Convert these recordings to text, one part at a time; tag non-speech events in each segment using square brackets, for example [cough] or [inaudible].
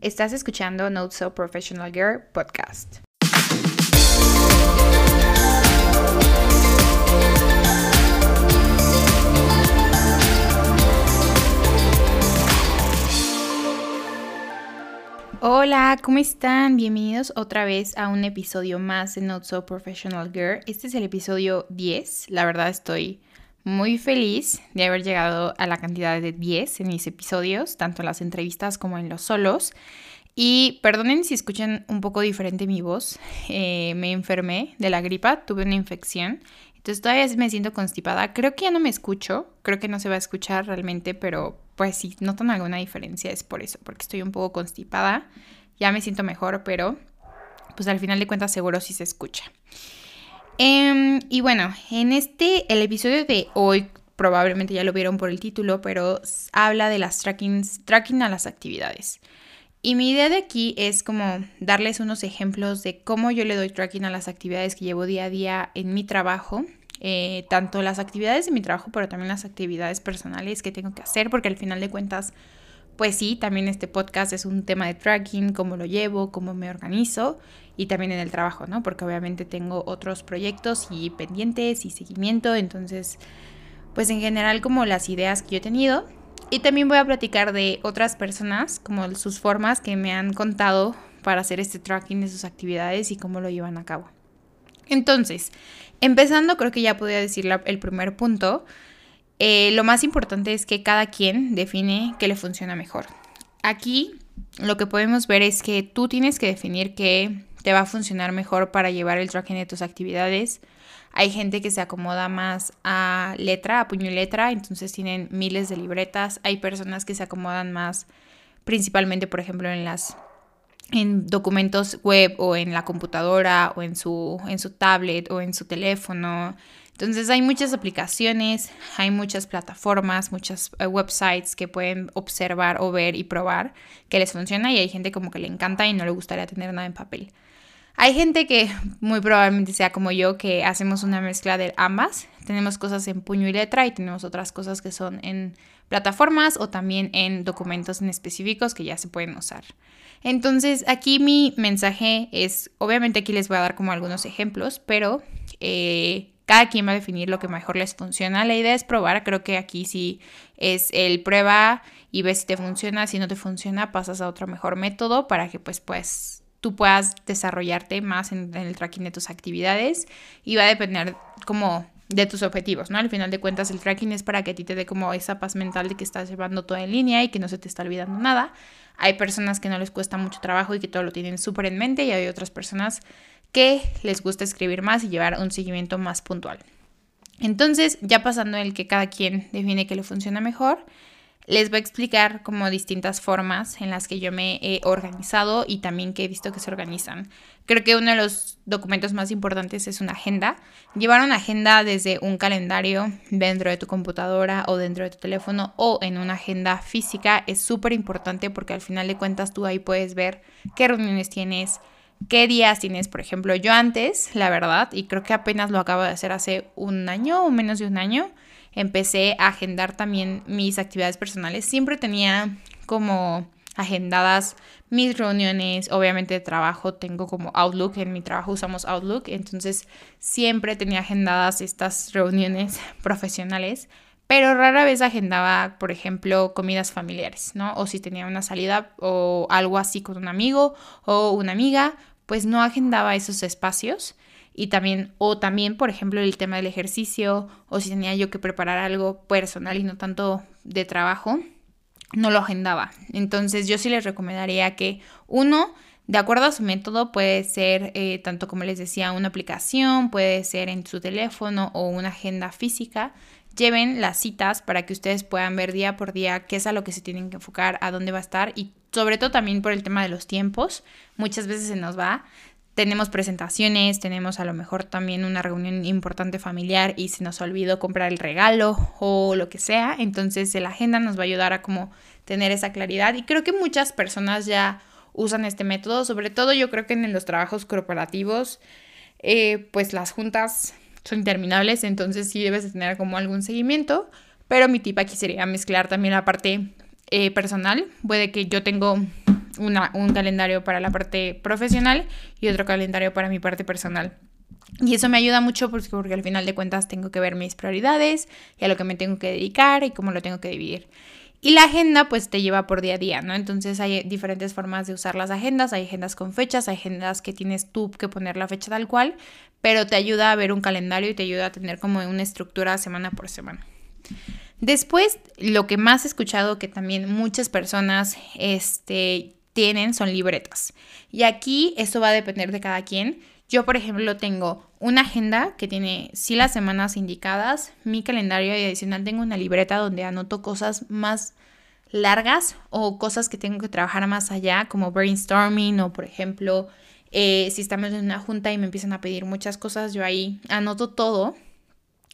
Estás escuchando Not So Professional Girl podcast. Hola, ¿cómo están? Bienvenidos otra vez a un episodio más de Not So Professional Girl. Este es el episodio 10. La verdad estoy muy feliz de haber llegado a la cantidad de 10 en mis episodios, tanto en las entrevistas como en los solos. Y perdonen si escuchan un poco diferente mi voz. Eh, me enfermé de la gripa, tuve una infección. Entonces todavía me siento constipada. Creo que ya no me escucho. Creo que no se va a escuchar realmente, pero pues si notan alguna diferencia es por eso, porque estoy un poco constipada. Ya me siento mejor, pero pues al final de cuentas seguro sí se escucha. Em, y bueno, en este, el episodio de hoy, probablemente ya lo vieron por el título, pero habla de las tracking, tracking a las actividades. Y mi idea de aquí es como darles unos ejemplos de cómo yo le doy tracking a las actividades que llevo día a día en mi trabajo, eh, tanto las actividades de mi trabajo, pero también las actividades personales que tengo que hacer, porque al final de cuentas, pues sí, también este podcast es un tema de tracking, cómo lo llevo, cómo me organizo y también en el trabajo, ¿no? Porque obviamente tengo otros proyectos y pendientes y seguimiento, entonces, pues en general como las ideas que yo he tenido. Y también voy a platicar de otras personas, como sus formas que me han contado para hacer este tracking de sus actividades y cómo lo llevan a cabo. Entonces, empezando, creo que ya podría decir el primer punto. Eh, lo más importante es que cada quien define qué le funciona mejor. Aquí lo que podemos ver es que tú tienes que definir qué te va a funcionar mejor para llevar el tracking de tus actividades. Hay gente que se acomoda más a letra, a puño y letra, entonces tienen miles de libretas. Hay personas que se acomodan más principalmente, por ejemplo, en las en documentos web o en la computadora o en su, en su tablet o en su teléfono. Entonces hay muchas aplicaciones, hay muchas plataformas, muchas eh, websites que pueden observar o ver y probar que les funciona y hay gente como que le encanta y no le gustaría tener nada en papel. Hay gente que muy probablemente sea como yo, que hacemos una mezcla de ambas. Tenemos cosas en puño y letra y tenemos otras cosas que son en plataformas o también en documentos en específicos que ya se pueden usar. Entonces aquí mi mensaje es, obviamente aquí les voy a dar como algunos ejemplos, pero eh, cada quien va a definir lo que mejor les funciona. La idea es probar, creo que aquí sí es el prueba y ves si te funciona, si no te funciona pasas a otro mejor método para que pues pues tú puedas desarrollarte más en, el tracking de tus actividades y va a depender como de tus objetivos, ¿no? Al final de cuentas el tracking es para que a ti te dé como esa paz mental de que estás llevando todo en línea y que no se te está olvidando nada. Hay personas que no les cuesta mucho trabajo y que todo lo tienen súper en mente y hay otras personas que les gusta escribir más y llevar un seguimiento más puntual. Entonces, ya pasando el que cada quien define que le funciona mejor, les voy a explicar como distintas formas en las que yo me he organizado y también que he visto que se organizan. Creo que uno de los documentos más importantes es una agenda. Llevar una agenda desde un calendario dentro de tu computadora o dentro de tu teléfono o en una agenda física es súper importante porque al final de cuentas tú ahí puedes ver qué reuniones tienes, qué días tienes. Por ejemplo, yo antes, la verdad, y creo que apenas lo acabo de hacer hace un año o menos de un año, empecé a agendar también mis actividades personales. Siempre tenía como agendadas mis reuniones, obviamente de trabajo, tengo como Outlook, en mi trabajo usamos Outlook, entonces siempre tenía agendadas estas reuniones [laughs] profesionales, pero rara vez agendaba, por ejemplo, comidas familiares, ¿no? O si tenía una salida o algo así con un amigo o una amiga, pues no agendaba esos espacios y también, o también, por ejemplo, el tema del ejercicio, o si tenía yo que preparar algo personal y no tanto de trabajo, no lo agendaba. Entonces yo sí les recomendaría que uno, de acuerdo a su método, puede ser eh, tanto como les decía, una aplicación, puede ser en su teléfono o una agenda física. Lleven las citas para que ustedes puedan ver día por día qué es a lo que se tienen que enfocar, a dónde va a estar y sobre todo también por el tema de los tiempos. Muchas veces se nos va tenemos presentaciones, tenemos a lo mejor también una reunión importante familiar y se nos olvidó comprar el regalo o lo que sea. Entonces la agenda nos va a ayudar a como tener esa claridad y creo que muchas personas ya usan este método, sobre todo yo creo que en los trabajos corporativos, eh, pues las juntas son interminables, entonces sí debes de tener como algún seguimiento, pero mi tip aquí sería mezclar también la parte eh, personal. Puede que yo tengo un calendario para la parte profesional y otro calendario para mi parte personal. Y eso me ayuda mucho porque, porque al final de cuentas tengo que ver mis prioridades y a lo que me tengo que dedicar y cómo lo tengo que dividir. Y la agenda pues te lleva por día a día, ¿no? Entonces hay diferentes formas de usar las agendas, hay agendas con fechas, hay agendas que tienes tú que poner la fecha tal cual, pero te ayuda a ver un calendario y te ayuda a tener como una estructura semana por semana. Después, lo que más he escuchado que también muchas personas este, tienen son libretas. Y aquí eso va a depender de cada quien. Yo, por ejemplo, tengo una agenda que tiene sí las semanas indicadas, mi calendario y adicional tengo una libreta donde anoto cosas más largas o cosas que tengo que trabajar más allá, como brainstorming o, por ejemplo, eh, si estamos en una junta y me empiezan a pedir muchas cosas, yo ahí anoto todo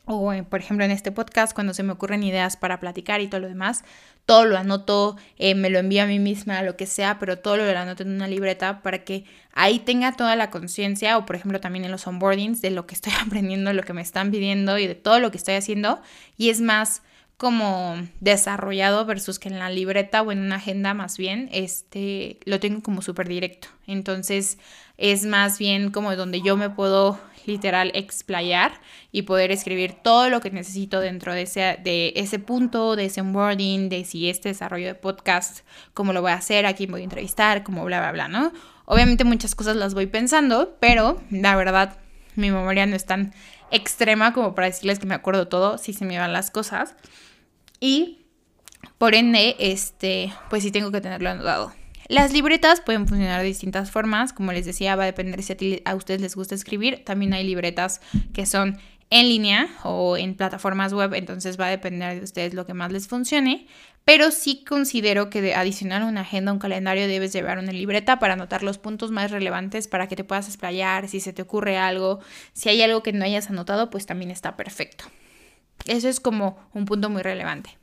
o eh, por ejemplo en este podcast cuando se me ocurren ideas para platicar y todo lo demás, todo lo anoto, eh, me lo envío a mí misma, lo que sea, pero todo lo anoto en una libreta para que ahí tenga toda la conciencia o por ejemplo también en los onboardings de lo que estoy [laughs] aprendiendo, lo que me están pidiendo y de todo lo que estoy haciendo. Y es más como desarrollado versus que en la libreta o en una agenda más bien, este, lo tengo como súper directo. Entonces es más bien como donde yo me puedo literal explayar y poder escribir todo lo que necesito dentro de ese, de ese punto, de ese onboarding, de si este desarrollo de podcast, cómo lo voy a hacer, a quién voy a entrevistar, cómo bla, bla, bla, ¿no? Obviamente muchas cosas las voy pensando, pero la verdad mi memoria no es tan extrema como para decirles que me acuerdo todo, si se me van las cosas. Y por ende, este, pues sí tengo que tenerlo anotado. Las libretas pueden funcionar de distintas formas, como les decía, va a depender si a, ustedes les gusta escribir. También hay libretas que son en línea o en plataformas web, entonces va a depender de ustedes lo que más les funcione. Pero sí considero que de adicionar una agenda, un calendario, debes llevar una libreta para anotar los puntos más relevantes para que te puedas explayar, si se te ocurre algo, si hay algo que no hayas anotado, pues también está perfecto. Eso es como un punto muy relevante.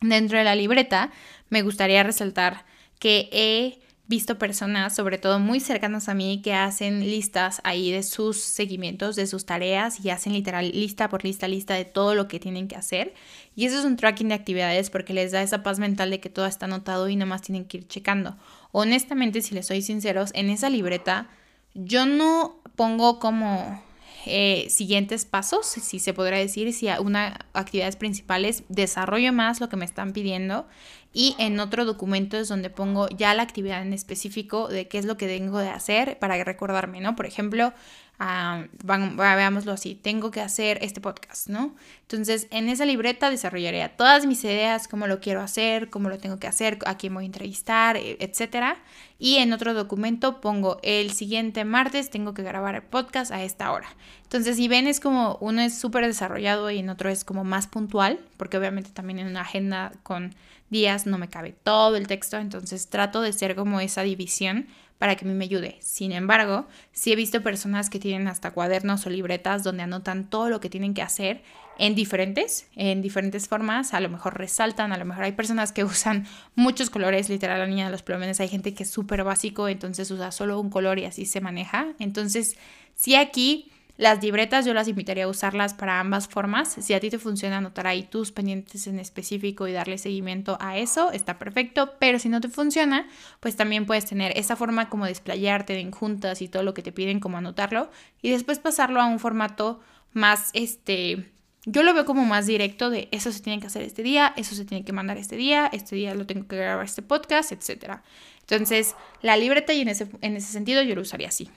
Dentro de la libreta me gustaría resaltar que he visto personas, sobre todo muy cercanas a mí, que hacen listas ahí de sus seguimientos, de sus tareas y hacen literal lista por lista, lista de todo lo que tienen que hacer. Y eso es un tracking de actividades porque les da esa paz mental de que todo está anotado y nada más tienen que ir checando. Honestamente, si les soy sinceros, en esa libreta yo no pongo como eh, siguientes pasos, si se podrá decir, si una actividades principales desarrollo más lo que me están pidiendo y en otro documento es donde pongo ya la actividad en específico de qué es lo que tengo de hacer para recordarme, ¿no? Por ejemplo, uh, veámoslo así, tengo que hacer este podcast, ¿no? Entonces, en esa libreta desarrollaré todas mis ideas, cómo lo quiero hacer, cómo lo tengo que hacer, a quién voy a entrevistar, e, etcétera. Y en otro documento pongo el siguiente martes tengo que grabar el podcast a esta hora. Entonces, si ven, es como uno es súper desarrollado y en otro es como más puntual, porque obviamente también en una agenda con días no me cabe todo el texto, entonces trato de ser como esa división para que me ayude. Sin embargo, sí he visto personas que tienen hasta cuadernos o libretas donde anotan todo lo que tienen que hacer en diferentes, en diferentes formas, a lo mejor resaltan, a lo mejor hay personas que [laughs] usan muchos colores, literal la niña de los plomenes, hay gente que es súper básico, entonces usa solo un color y así se maneja. Entonces, sí aquí las libretas yo las invitaría a usarlas para ambas formas. Si a ti te funciona anotar ahí tus pendientes en específico y darle seguimiento a eso, está perfecto. Pero si no te funciona, pues también puedes tener esa forma como de desplayarte en juntas y todo lo que te piden como anotarlo y después pasarlo a un formato más este yo lo veo como más directo de eso se tiene que hacer este día, eso se tiene que mandar este día, este día lo tengo que grabar este podcast, etc. Entonces, la libreta y en ese, en ese sentido yo lo usaría así.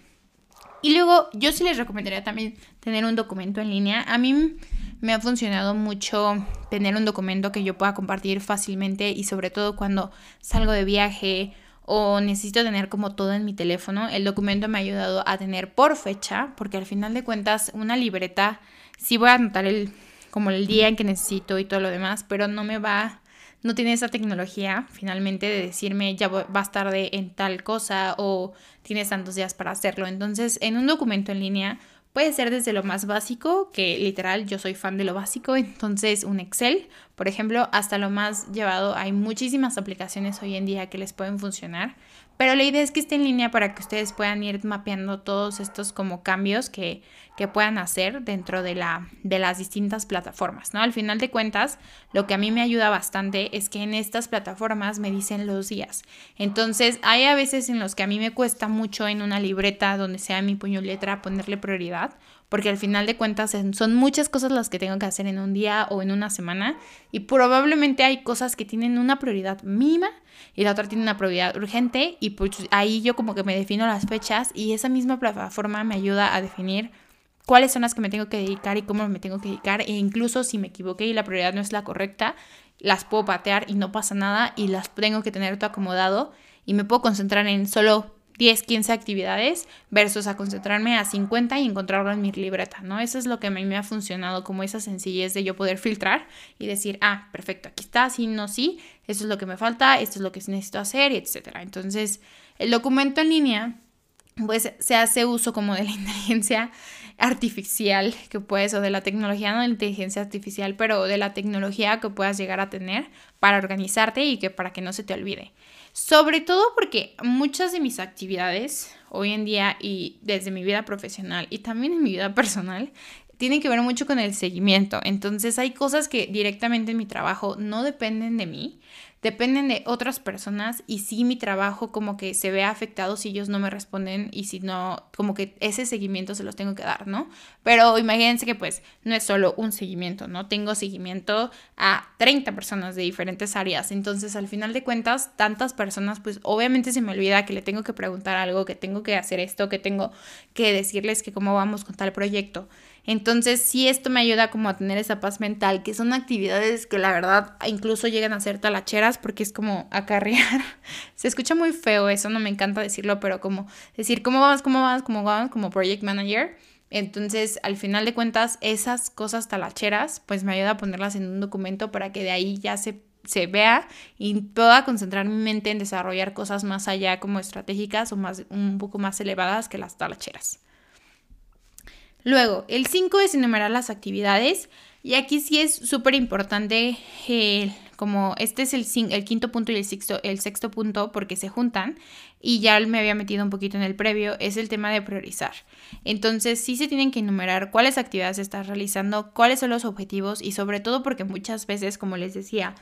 Y luego yo sí les recomendaría también tener un documento en línea. A mí me ha funcionado mucho tener un documento que yo pueda compartir fácilmente y sobre todo cuando salgo de viaje o necesito tener como todo en mi teléfono. El documento me ha ayudado a tener por fecha, porque al final de cuentas una libreta sí voy a anotar el como el día en que necesito y todo lo demás, pero no me va no tiene esa tecnología finalmente de decirme ya vas tarde en tal cosa o tienes tantos días para hacerlo. Entonces, en un documento en línea puede ser desde lo más básico, que literal yo soy fan de lo básico, [laughs] entonces un Excel, por ejemplo, hasta lo más llevado. Hay muchísimas aplicaciones hoy en día que les pueden funcionar, Pero la idea es que esté en línea para que ustedes puedan ir mapeando todos estos como cambios que, que puedan hacer dentro de, la, de las distintas plataformas, ¿no? Al final de cuentas, lo que a mí me ayuda bastante es que en estas plataformas me dicen los días. Entonces, hay a veces en los que a mí me cuesta mucho en una libreta donde sea mi puño letra ponerle prioridad porque al final de cuentas son muchas cosas las que tengo que hacer en un día o en una semana y probablemente hay cosas que tienen una prioridad mínima y la otra tiene una prioridad urgente y pues ahí yo como que me defino las fechas y esa misma plataforma me ayuda a definir cuáles son las que me tengo que dedicar y cómo me tengo que dedicar e incluso si me equivoqué y la prioridad no es la correcta, las puedo patear y no pasa nada y las tengo que tener todo acomodado y me puedo concentrar en solo 10, 15 actividades versus a concentrarme a 50 y encontrarlo en mi libreta, ¿no? Eso es lo que a mí me ha funcionado como esa sencillez de yo poder filtrar y decir, ah, perfecto, aquí está, sí, no, sí, eso es lo que me falta, esto es lo que necesito hacer, etc. Entonces, el documento en línea, pues se hace uso como de la [laughs] inteligencia artificial que puedes, o de la tecnología, no de la inteligencia artificial, pero de la tecnología que puedas llegar a tener para organizarte y que para que no se te olvide. Sobre todo porque muchas de mis actividades hoy en día y desde mi vida profesional y también en mi vida personal tienen que ver mucho con el seguimiento. Entonces hay cosas que directamente en mi trabajo no dependen de mí, dependen de otras personas y si mi trabajo como que se ve afectado si ellos no me responden y si no, como que ese seguimiento se los tengo que dar, ¿no? Pero imagínense que pues no es solo un seguimiento, ¿no? Tengo seguimiento a 30 personas de diferentes áreas, entonces al final de cuentas, tantas personas, pues obviamente se me olvida que le tengo que preguntar algo, que tengo que hacer esto, que tengo que decirles que cómo vamos con tal proyecto. Entonces, sí, esto me ayuda como a tener esa paz mental, que son actividades que la verdad incluso llegan a ser talacheras porque es como acarrear. [laughs] Se escucha muy feo eso, no me encanta decirlo, pero como decir cómo vamos, cómo vamos, cómo vamos como project manager. Entonces, al final de cuentas, esas cosas talacheras, pues me ayuda a ponerlas en un documento para que de ahí ya se, se vea y pueda concentrar mi mente en desarrollar cosas más allá como estratégicas o más, un poco más elevadas que las talacheras. Luego, el 5 es enumerar las actividades. Y aquí sí es súper importante, como este es el, el, quinto punto y el sexto, el sexto punto, porque se juntan, y ya me había metido un poquito en el previo, es el tema de priorizar. Entonces, sí se tienen que enumerar cuáles actividades estás realizando, cuáles son los objetivos, y sobre todo porque muchas veces, como les decía,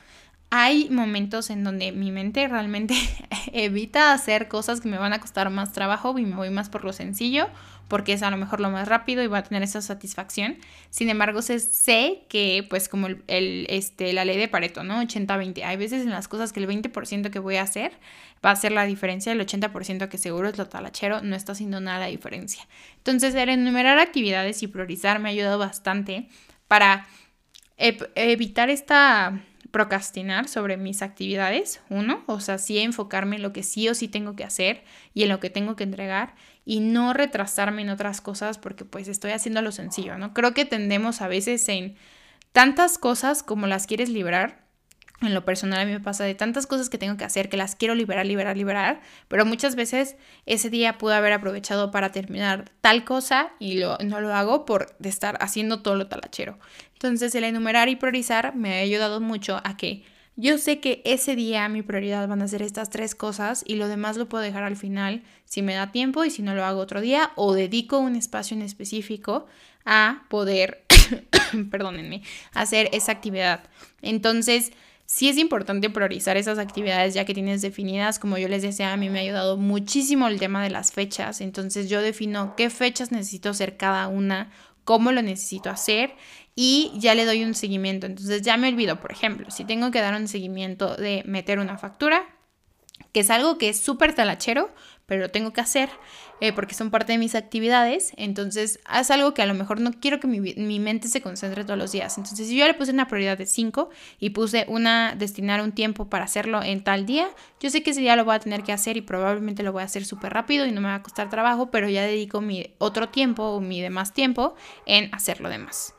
hay momentos en donde mi mente realmente [laughs] evita hacer cosas que me van a costar más trabajo y me voy más por lo sencillo porque es a lo mejor lo más rápido y voy a tener esa satisfacción. Sin embargo, sé, que pues como el, este, la ley de Pareto, ¿no? 80-20. Hay veces en las cosas que el 20% que voy a hacer va a ser la diferencia, el 80% que seguro es lo talachero no está haciendo nada la diferencia. Entonces, enumerar actividades y priorizar me ha ayudado bastante para evitar esta procrastinar sobre mis actividades, uno, o sea, sí enfocarme en lo que sí o sí tengo que hacer y en lo que tengo que entregar y no retrasarme en otras cosas porque pues estoy haciendo lo sencillo, ¿no? Creo que tendemos a veces en tantas cosas como las quieres librar. En lo personal a mí me pasa de tantas cosas que tengo que hacer que las quiero liberar, liberar, liberar, pero muchas veces ese día pude haber aprovechado para terminar tal cosa y lo, no lo hago por estar haciendo todo lo talachero. Entonces el enumerar y priorizar me ha ayudado mucho a que yo sé que ese día mi prioridad van a ser estas tres cosas y lo demás lo puedo dejar al final si me da tiempo y si no lo hago otro día o dedico un espacio en específico a poder, [coughs] perdónenme, hacer esa actividad. Entonces, sí es importante priorizar esas actividades ya que tienes definidas. Como yo les decía, a mí me ha ayudado muchísimo el tema de las fechas. Entonces yo defino qué fechas necesito hacer cada una, cómo lo necesito hacer y ya le doy un seguimiento. Entonces ya me olvido, por ejemplo, si tengo que dar un seguimiento de meter una factura, que es algo que es súper talachero, pero lo tengo que hacer eh, porque son parte de mis actividades. Entonces, es algo que a lo mejor no quiero que mi, mi, mente se concentre todos los días. Entonces, si yo le puse una prioridad de 5 y puse una, destinar un tiempo para hacerlo en tal día, yo sé que ese día lo voy a tener que hacer y probablemente lo voy a hacer súper rápido y no me va a costar trabajo, pero ya dedico mi otro tiempo o mi demás tiempo en hacer lo demás.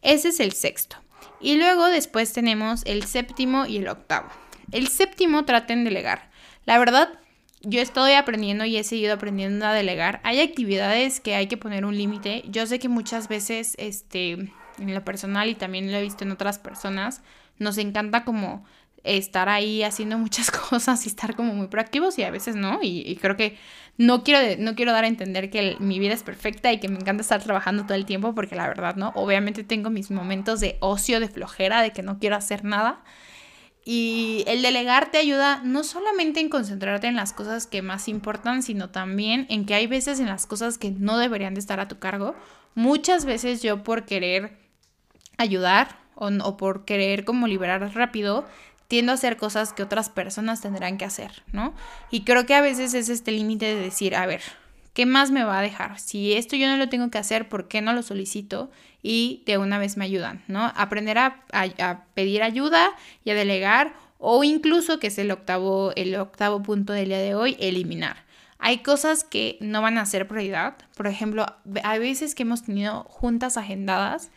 Ese es el sexto. Y luego después tenemos el séptimo y el octavo. El séptimo traten de delegar. La verdad, yo estoy aprendiendo y he seguido aprendiendo a delegar. Hay actividades que hay que poner un límite. Yo sé que muchas veces, este, en lo personal y también lo he visto en otras personas, nos encanta como estar ahí haciendo muchas [laughs] cosas y estar como muy proactivos y a veces no. Y, creo que no quiero, no quiero dar a entender que mi vida es perfecta y que me encanta estar trabajando todo el tiempo porque la verdad no. Obviamente tengo mis momentos de ocio, de flojera, de que no quiero hacer nada. Y el delegar te ayuda no solamente en concentrarte en las cosas que más importan, sino también en que hay veces en las cosas que no deberían de estar a tu cargo. Muchas veces yo por querer ayudar o, o por querer como liberar rápido, tiendo a hacer cosas que otras personas tendrán que hacer, ¿no? Y creo que a veces es este límite de decir, a ver, ¿qué más me va a dejar? Si esto yo no lo tengo que hacer, ¿por qué no lo solicito? Y de una vez me ayudan, ¿no? Aprender a, pedir ayuda y a delegar o incluso, que es el octavo, el octavo punto del día de hoy, eliminar. Hay cosas que no van a ser prioridad. Por ejemplo, hay veces que hemos tenido juntas agendadas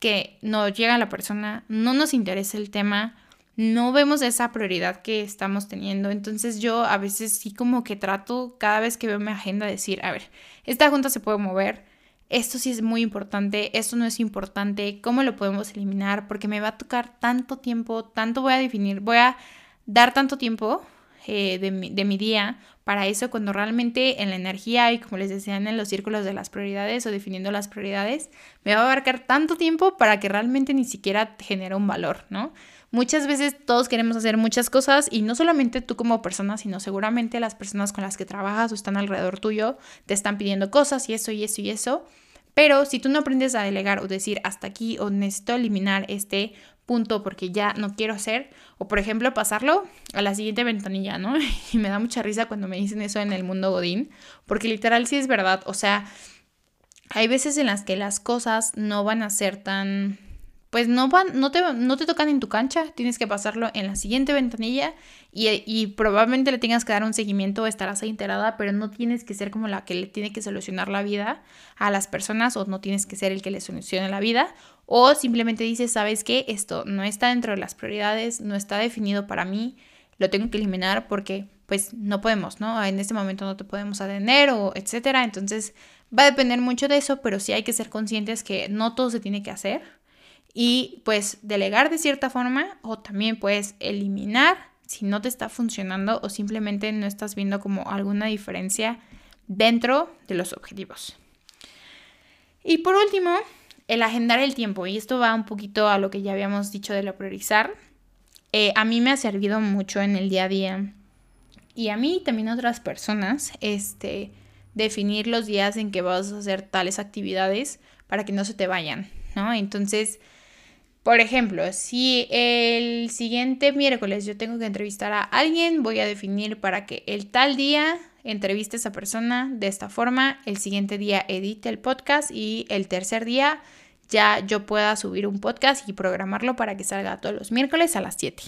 que no llega la persona, no nos interesa el tema, no vemos esa prioridad que estamos teniendo. Entonces yo a veces sí como que trato cada vez que veo mi agenda decir, a ver, esta junta se puede mover, esto sí es muy importante, esto no es importante, ¿cómo lo podemos eliminar? Porque me va a tocar tanto tiempo, tanto voy a definir, voy a dar tanto tiempo eh, de, mi, de mi día para eso cuando realmente en la energía y como les decían en los círculos de las prioridades o definiendo las prioridades, me va a abarcar tanto tiempo para que realmente ni siquiera genere un valor, ¿no? Muchas veces todos queremos hacer muchas cosas y no solamente tú como persona, sino seguramente las personas con las que trabajas o están alrededor tuyo te están pidiendo cosas y eso y eso y eso. Pero si tú no aprendes a delegar o decir hasta aquí o necesito eliminar este porque ya no quiero hacer, o por ejemplo pasarlo a la siguiente ventanilla, ¿no? [laughs] Y me da mucha risa cuando me dicen eso en el mundo Godín, porque literal sí es verdad, o sea, hay veces en las que las cosas no van a ser tan pues no, van, no, te, no te tocan en tu cancha, tienes que pasarlo en la siguiente ventanilla y, probablemente le tengas que dar un seguimiento o estarás ahí enterada, pero no tienes que ser como la que le tiene que solucionar la vida a las personas o no tienes que ser el que le solucione la vida o simplemente dices, sabes que esto no está dentro de las prioridades, no está definido para mí, lo tengo que eliminar porque pues no podemos, ¿no? En este momento no te podemos atender o etcétera, entonces va a depender mucho de eso, pero sí hay que ser conscientes que no todo se tiene que hacer y pues delegar de cierta forma o también puedes eliminar si no te está funcionando o simplemente no estás viendo como alguna diferencia dentro de los objetivos. Y por último, el agendar el tiempo. Y esto va un poquito a lo que ya habíamos dicho de lo priorizar. Eh, a mí me ha servido mucho en el día a día. Y a mí también a otras personas, este, definir los días en que vas a hacer tales actividades para que no se te vayan, ¿no? Entonces, por ejemplo, si el siguiente miércoles yo tengo que entrevistar a alguien, voy a definir para que el tal día entreviste a esa persona de esta forma, el siguiente día edite el podcast y el tercer día ya yo pueda subir un podcast y programarlo para que salga todos los miércoles a las 7.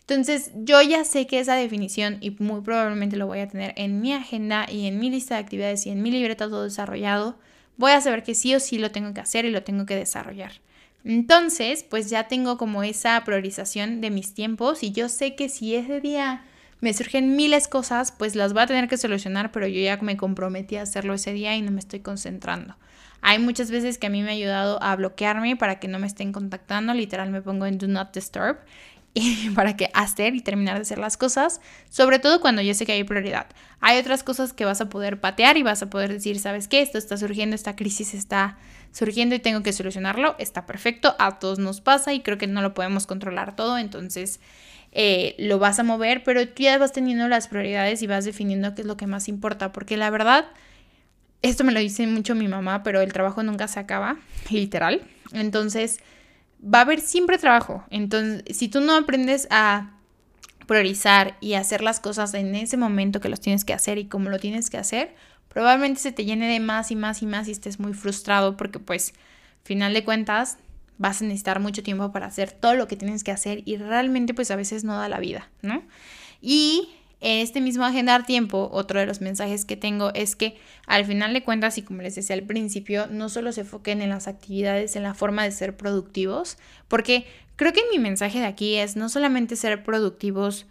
Entonces yo ya sé que esa definición y muy probablemente lo voy a tener en mi agenda y en mi lista de actividades y en mi libreta todo desarrollado. Voy a saber que sí o sí lo tengo que hacer y lo tengo que desarrollar. Entonces, pues ya tengo como esa priorización de mis tiempos y yo sé que si ese día me surgen miles cosas, pues las voy a tener que solucionar, pero yo ya me comprometí a hacerlo ese día y no me estoy concentrando. Hay muchas veces que a mí me ha ayudado a bloquearme para que no me estén contactando, literal me pongo en Do Not Disturb [laughs] y para que hacer y terminar de hacer las cosas, sobre todo cuando yo sé que hay prioridad. Hay otras cosas que vas a poder patear y vas a poder decir, ¿sabes qué? Esto está surgiendo, esta crisis está surgiendo y tengo que solucionarlo, está perfecto, a todos nos pasa y creo que no lo podemos controlar todo, entonces eh, lo vas a mover, pero tú ya vas teniendo las prioridades y vas definiendo qué es lo que más importa, porque la verdad, esto me lo dice mucho mi mamá, pero el trabajo nunca se acaba, [laughs] literal, entonces va a haber siempre trabajo, entonces si tú no aprendes a priorizar y hacer las cosas en ese momento que los tienes que hacer y cómo lo tienes que hacer, probablemente se te llene de más y más y más y estés muy frustrado porque pues final de cuentas vas a necesitar mucho tiempo para hacer todo lo que tienes que hacer y realmente pues a veces no da la vida, ¿no? Y en este mismo agendar tiempo, otro de los mensajes que tengo es que al final de cuentas, y como les decía al principio, no solo se enfoquen en las actividades, en la forma de ser productivos, porque creo que mi mensaje de aquí es no solamente ser productivos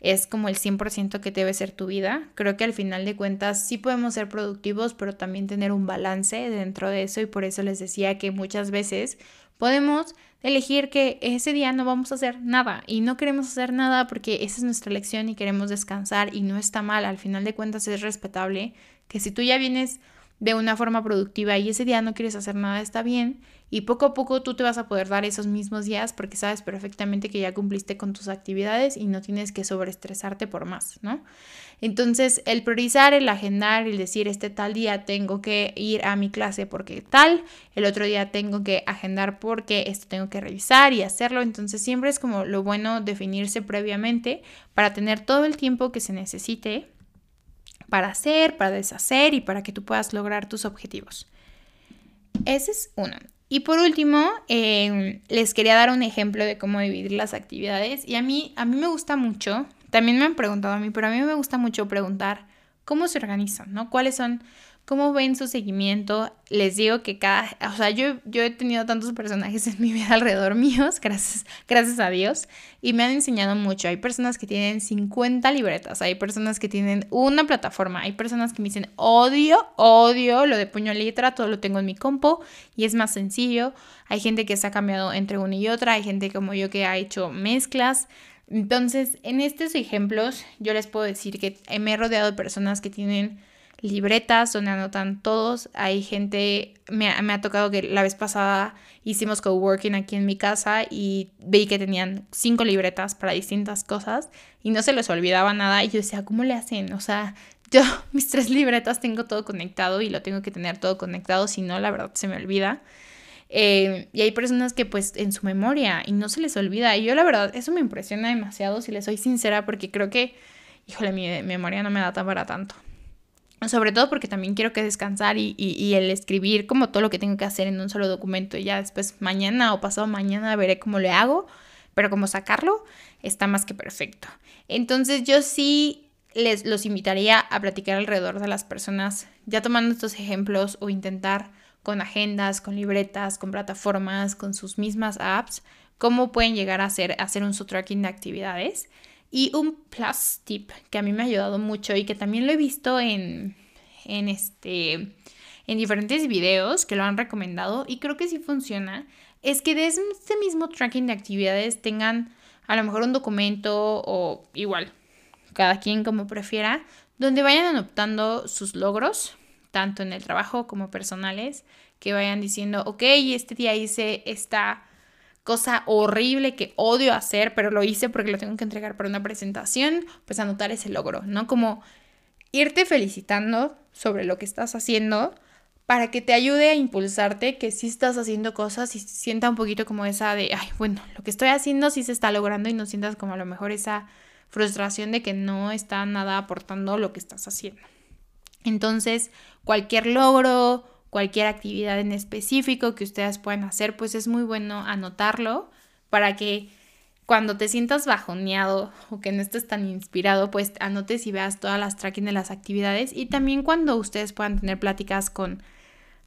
es como el 100% que debe ser tu vida. Creo que al final de cuentas sí podemos ser productivos, pero también tener un balance dentro de eso y por eso les decía que muchas veces podemos elegir que ese día no vamos a hacer nada y no queremos hacer nada porque esa es nuestra elección y queremos descansar y no está mal, al final de cuentas es respetable que si tú ya vienes de una forma productiva y ese día no quieres hacer nada, está bien. Y poco a poco tú te vas a poder dar esos mismos días porque sabes perfectamente que ya cumpliste con tus actividades y no tienes que sobreestresarte por más, ¿no? Entonces, el priorizar, el agendar, el decir, este tal día tengo que ir a mi clase porque tal, el otro día tengo que agendar porque esto tengo que revisar y hacerlo. Entonces, siempre es como lo bueno definirse previamente para tener todo el tiempo que se necesite para hacer, para deshacer y para que tú puedas lograr tus objetivos. Ese es uno. Y por último, em, les quería dar un ejemplo de cómo dividir las actividades. Y a mí, a mí me gusta mucho, también me han preguntado a mí, pero a mí me gusta mucho preguntar cómo se organizan, ¿no? ¿Cuáles son cómo ven su seguimiento. Les digo que cada, o sea, yo, yo he tenido tantos personajes en mi vida alrededor míos, [laughs] gracias, gracias a Dios, y me han enseñado mucho. Hay personas que tienen 50 libretas, hay personas que tienen una plataforma, hay personas que me dicen, odio, odio lo de puño letra, todo lo tengo en mi compo y es más sencillo. Hay gente que se ha cambiado entre una y otra, hay gente como yo que ha hecho mezclas. Entonces, en estos ejemplos, yo les puedo decir que me he rodeado de personas que tienen libretas donde anotan todos. Hay gente, me, ha tocado que la vez pasada hicimos coworking aquí en mi casa y vi que tenían cinco libretas para distintas cosas y no se les olvidaba nada. Y yo decía, ¿cómo le hacen? O sea, [laughs] yo mis tres libretas tengo todo conectado y lo tengo que tener todo conectado, si no, la verdad se me olvida. Eh, y hay personas que pues en su memoria y no se les olvida. Y yo la verdad, eso me impresiona demasiado, si les soy sincera, porque creo que, híjole, mi memoria no me da para tanto. Sobre todo porque también quiero que descansar y, el escribir como todo lo que tengo que hacer en un solo documento y ya después mañana o pasado mañana veré cómo le hago, pero como sacarlo está más que perfecto. Entonces yo sí les los invitaría a platicar alrededor de las personas, ya tomando estos ejemplos o intentar con agendas, con libretas, con plataformas, con sus mismas apps, cómo pueden llegar a hacer, hacer un tracking de actividades y un plus tip que a mí me ha ayudado mucho y que también lo he visto en, en, este, en diferentes videos que lo han recomendado y creo que sí funciona, es que desde este mismo tracking de actividades tengan a lo mejor un documento o igual, cada quien como prefiera, donde vayan anotando sus logros, tanto en el trabajo como personales, que vayan diciendo, ok, este día hice esta cosa horrible que odio hacer, pero lo hice porque lo tengo que entregar para una presentación, pues anotar ese logro, ¿no? Como irte felicitando sobre lo que estás haciendo para que te ayude a impulsarte que si estás haciendo cosas y sienta un poquito como esa de, ay, bueno, lo que estoy haciendo sí se está logrando y no sientas como a lo mejor esa frustración de que no está nada aportando lo que estás haciendo. Entonces, cualquier logro, cualquier actividad en específico que ustedes puedan hacer, pues es muy bueno anotarlo para que cuando te sientas bajoneado o que no estés tan inspirado, pues anotes y veas todas las tracking de las actividades y también cuando ustedes puedan tener pláticas con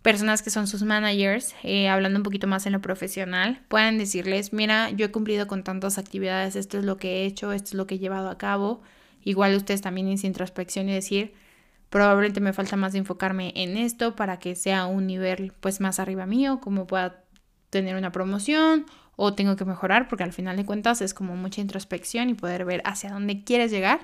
personas que son sus managers, eh, hablando un poquito más en lo profesional, puedan decirles, mira, yo he cumplido con tantas actividades, esto es lo que he hecho, esto es lo que he llevado a cabo. Igual ustedes también en introspección y decir, Probablemente me falta más enfocarme en esto para que sea un nivel pues más arriba mío, como pueda tener una promoción o tengo que mejorar, porque al final de cuentas es como mucha introspección y poder ver hacia dónde quieres llegar.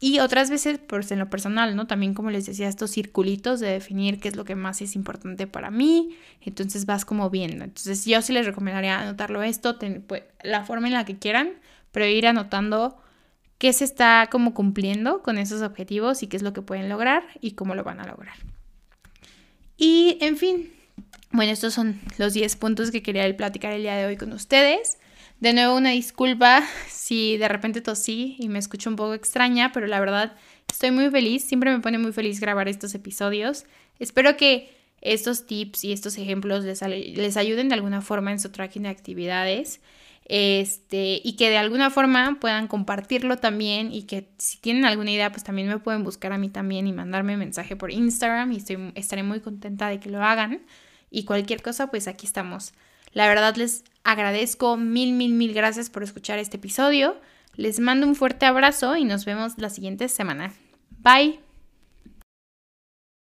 Y otras veces, pues en lo personal, ¿no? También como les decía, estos circulitos de definir qué es lo que más es importante para mí. Entonces vas como viendo. Entonces yo sí les recomendaría anotarlo esto, pues, la forma en la que quieran, pero ir anotando qué se está como cumpliendo con esos objetivos y qué es lo que pueden lograr y cómo lo van a lograr. Y en fin, bueno, estos son los 10 puntos que quería platicar el día de hoy con ustedes. De nuevo, una disculpa si de repente tosí y me escucho un poco extraña, pero la verdad estoy muy feliz. Siempre me pone muy feliz grabar estos episodios. Espero que estos tips y estos ejemplos les, les ayuden de alguna forma en su tracking de actividades este, y que de alguna forma puedan compartirlo también y que si tienen alguna idea, pues también me pueden buscar a mí también y mandarme mensaje por Instagram y estoy, estaré muy contenta de que lo hagan. Y cualquier cosa, pues aquí estamos. La verdad les agradezco mil, mil, mil gracias por escuchar este episodio. Les mando un fuerte abrazo y nos vemos la siguiente semana. Bye.